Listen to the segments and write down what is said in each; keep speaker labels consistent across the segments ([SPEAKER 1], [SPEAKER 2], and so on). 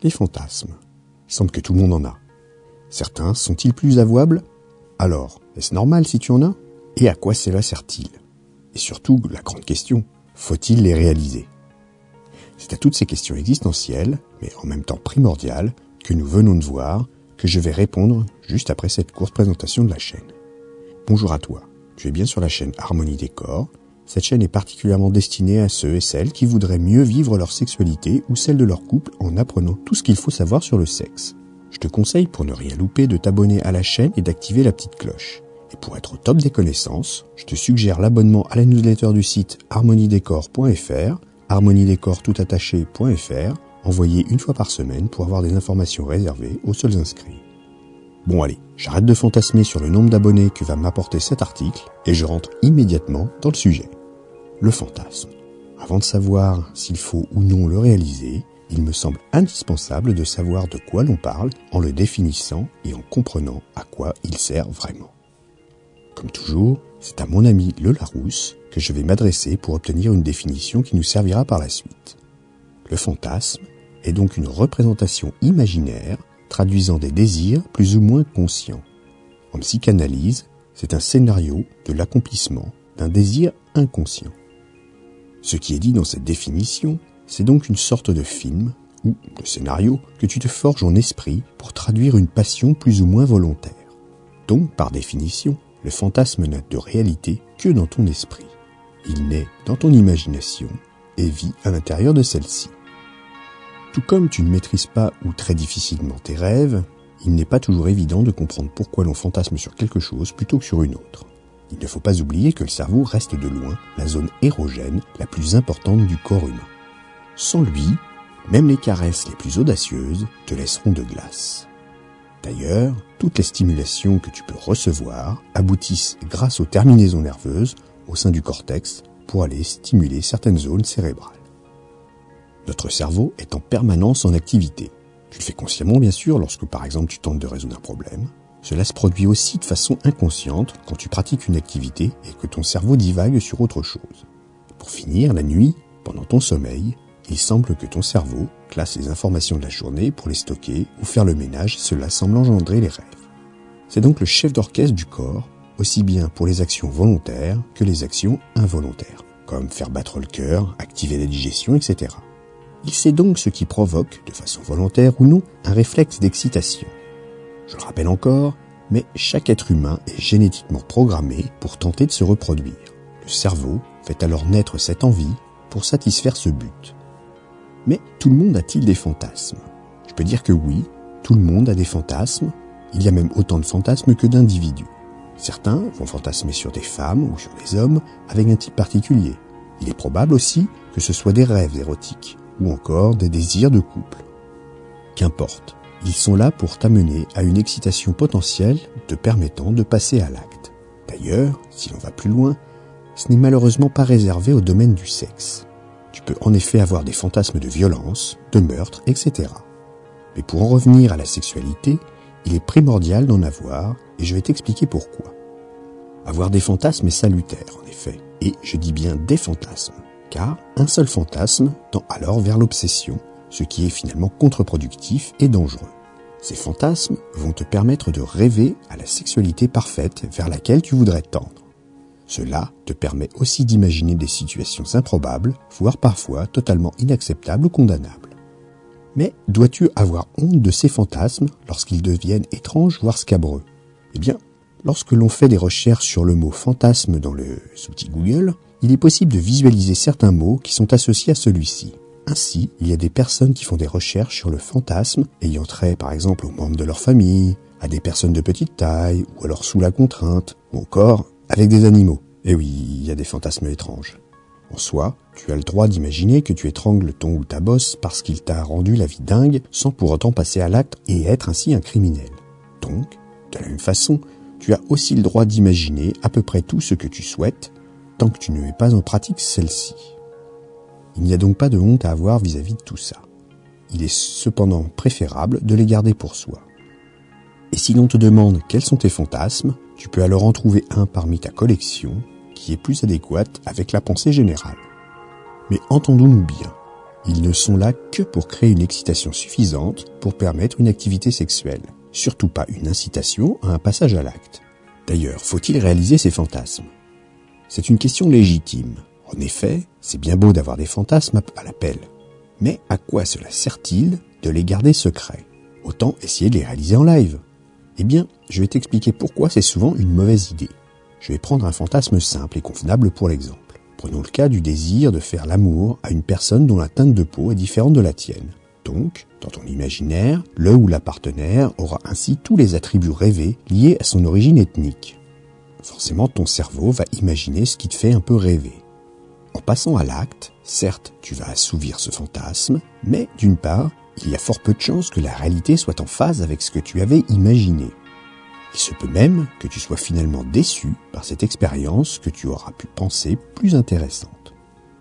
[SPEAKER 1] Les fantasmes. Il semble que tout le monde en a. Certains sont-ils plus avouables? Alors, est-ce normal si tu en as? Et à quoi cela sert-il? Et surtout, la grande question, faut-il les réaliser? C'est à toutes ces questions existentielles, mais en même temps primordiales, que nous venons de voir, que je vais répondre juste après cette courte présentation de la chaîne. Bonjour à toi, tu es bien sur la chaîne Harmonie des corps. Cette chaîne est particulièrement destinée à ceux et celles qui voudraient mieux vivre leur sexualité ou celle de leur couple en apprenant tout ce qu'il faut savoir sur le sexe. Je te conseille pour ne rien louper de t'abonner à la chaîne et d'activer la petite cloche. Et pour être au top des connaissances, je te suggère l'abonnement à la newsletter du site harmoniedécor.fr, harmoniedécor.toutattaché.fr, envoyé une fois par semaine pour avoir des informations réservées aux seuls inscrits. Bon allez, j'arrête de fantasmer sur le nombre d'abonnés que va m'apporter cet article et je rentre immédiatement dans le sujet. Le fantasme. Avant de savoir s'il faut ou non le réaliser, il me semble indispensable de savoir de quoi l'on parle en le définissant et en comprenant à quoi il sert vraiment. Comme toujours, c'est à mon ami Le Larousse que je vais m'adresser pour obtenir une définition qui nous servira par la suite. Le fantasme est donc une représentation imaginaire traduisant des désirs plus ou moins conscients. En psychanalyse, c'est un scénario de l'accomplissement d'un désir inconscient. Ce qui est dit dans cette définition c'est donc une sorte de film, ou de scénario, que tu te forges en esprit pour traduire une passion plus ou moins volontaire. Donc, par définition, le fantasme n'a de réalité que dans ton esprit. Il naît dans ton imagination et vit à l'intérieur de celle-ci. Tout comme tu ne maîtrises pas ou très difficilement tes rêves, il n'est pas toujours évident de comprendre pourquoi l'on fantasme sur quelque chose plutôt que sur une autre. Il ne faut pas oublier que le cerveau reste de loin la zone érogène la plus importante du corps humain. Sans lui, même les caresses les plus audacieuses te laisseront de glace. D'ailleurs, toutes les stimulations que tu peux recevoir aboutissent grâce aux terminaisons nerveuses au sein du cortex pour aller stimuler certaines zones cérébrales. Notre cerveau est en permanence en activité. Tu le fais consciemment bien sûr lorsque par exemple tu tentes de résoudre un problème. Cela se produit aussi de façon inconsciente quand tu pratiques une activité et que ton cerveau divague sur autre chose. Pour finir, la nuit, pendant ton sommeil, il semble que ton cerveau classe les informations de la journée pour les stocker ou faire le ménage, cela semble engendrer les rêves. C'est donc le chef d'orchestre du corps, aussi bien pour les actions volontaires que les actions involontaires, comme faire battre le cœur, activer la digestion, etc. Il sait donc ce qui provoque, de façon volontaire ou non, un réflexe d'excitation. Je le rappelle encore, mais chaque être humain est génétiquement programmé pour tenter de se reproduire. Le cerveau fait alors naître cette envie pour satisfaire ce but. Mais tout le monde a-t-il des fantasmes? Je peux dire que oui, tout le monde a des fantasmes. Il y a même autant de fantasmes que d'individus. Certains vont fantasmer sur des femmes ou sur des hommes avec un type particulier. Il est probable aussi que ce soit des rêves érotiques ou encore des désirs de couple. Qu'importe, ils sont là pour t'amener à une excitation potentielle te permettant de passer à l'acte. D'ailleurs, si l'on va plus loin, ce n'est malheureusement pas réservé au domaine du sexe. Tu peux en effet avoir des fantasmes de violence, de meurtre, etc. Mais pour en revenir à la sexualité, il est primordial d'en avoir, et je vais t'expliquer pourquoi. Avoir des fantasmes est salutaire, en effet, et je dis bien des fantasmes, car un seul fantasme tend alors vers l'obsession, ce qui est finalement contre-productif et dangereux. Ces fantasmes vont te permettre de rêver à la sexualité parfaite vers laquelle tu voudrais tendre. Cela te permet aussi d'imaginer des situations improbables, voire parfois totalement inacceptables ou condamnables. Mais dois-tu avoir honte de ces fantasmes lorsqu'ils deviennent étranges, voire scabreux? Eh bien, lorsque l'on fait des recherches sur le mot fantasme dans le outil Google, il est possible de visualiser certains mots qui sont associés à celui-ci. Ainsi, il y a des personnes qui font des recherches sur le fantasme ayant trait par exemple aux membres de leur famille, à des personnes de petite taille, ou alors sous la contrainte, ou encore avec des animaux. Eh oui, il y a des fantasmes étranges. En soi, tu as le droit d'imaginer que tu étrangles ton ou ta bosse parce qu'il t'a rendu la vie dingue sans pour autant passer à l'acte et être ainsi un criminel. Donc, de la même façon, tu as aussi le droit d'imaginer à peu près tout ce que tu souhaites tant que tu ne mets pas en pratique celle-ci. Il n'y a donc pas de honte à avoir vis-à-vis -vis de tout ça. Il est cependant préférable de les garder pour soi. Et si l'on te demande quels sont tes fantasmes, tu peux alors en trouver un parmi ta collection qui est plus adéquate avec la pensée générale. Mais entendons-nous bien, Ils ne sont là que pour créer une excitation suffisante pour permettre une activité sexuelle, surtout pas une incitation à un passage à l'acte. D'ailleurs, faut-il réaliser ces fantasmes? C'est une question légitime. En effet, c'est bien beau d'avoir des fantasmes à l'appel. Mais à quoi cela sert-il de les garder secrets? Autant essayer de les réaliser en live. Eh bien, je vais t'expliquer pourquoi c'est souvent une mauvaise idée. Je vais prendre un fantasme simple et convenable pour l'exemple. Prenons le cas du désir de faire l'amour à une personne dont la teinte de peau est différente de la tienne. Donc, dans ton imaginaire, le ou la partenaire aura ainsi tous les attributs rêvés liés à son origine ethnique. Forcément, ton cerveau va imaginer ce qui te fait un peu rêver. En passant à l'acte, certes, tu vas assouvir ce fantasme, mais d'une part, il y a fort peu de chances que la réalité soit en phase avec ce que tu avais imaginé. Il se peut même que tu sois finalement déçu par cette expérience que tu auras pu penser plus intéressante.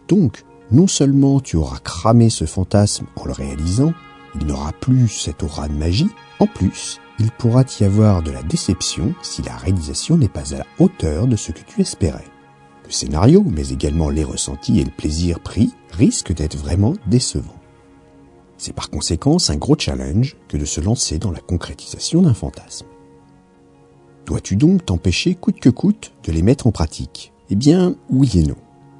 [SPEAKER 1] Donc, non seulement tu auras cramé ce fantasme en le réalisant, il n'aura plus cette aura de magie, en plus, il pourra y avoir de la déception si la réalisation n'est pas à la hauteur de ce que tu espérais. Le scénario, mais également les ressentis et le plaisir pris, risquent d'être vraiment décevants. C'est par conséquent un gros challenge que de se lancer dans la concrétisation d'un fantasme. Dois-tu donc t'empêcher coûte que coûte de les mettre en pratique? Eh bien, oui et non.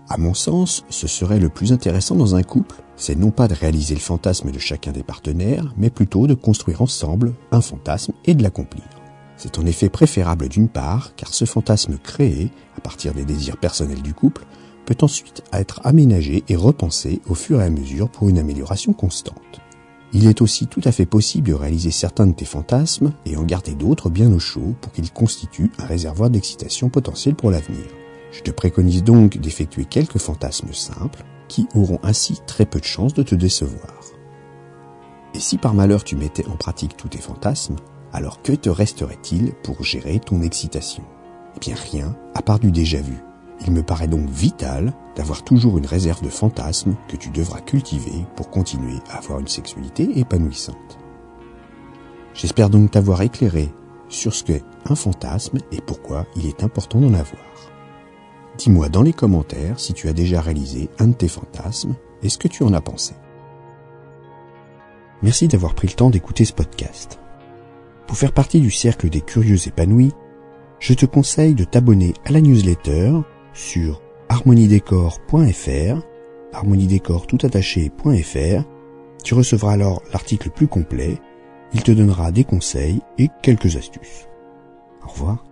[SPEAKER 1] À mon sens, ce serait le plus intéressant dans un couple, c'est non pas de réaliser le fantasme de chacun des partenaires, mais plutôt de construire ensemble un fantasme et de l'accomplir. C'est en effet préférable d'une part, car ce fantasme créé, à partir des désirs personnels du couple, peut ensuite être aménagé et repensé au fur et à mesure pour une amélioration constante. Il est aussi tout à fait possible de réaliser certains de tes fantasmes et en garder d'autres bien au chaud pour qu'ils constituent un réservoir d'excitation potentielle pour l'avenir. Je te préconise donc d'effectuer quelques fantasmes simples qui auront ainsi très peu de chances de te décevoir. Et si par malheur tu mettais en pratique tous tes fantasmes, alors que te resterait-il pour gérer ton excitation? Eh bien rien, à part du déjà vu. Il me paraît donc vital d'avoir toujours une réserve de fantasmes que tu devras cultiver pour continuer à avoir une sexualité épanouissante. J'espère donc t'avoir éclairé sur ce qu'est un fantasme et pourquoi il est important d'en avoir. Dis-moi dans les commentaires si tu as déjà réalisé un de tes fantasmes et ce que tu en as pensé. Merci d'avoir pris le temps d'écouter ce podcast. Pour faire partie du cercle des curieux épanouis, je te conseille de t'abonner à la newsletter sur harmoniedécor.fr, harmoniedécor tout attaché.fr. Tu recevras alors l'article plus complet. Il te donnera des conseils et quelques astuces. Au revoir.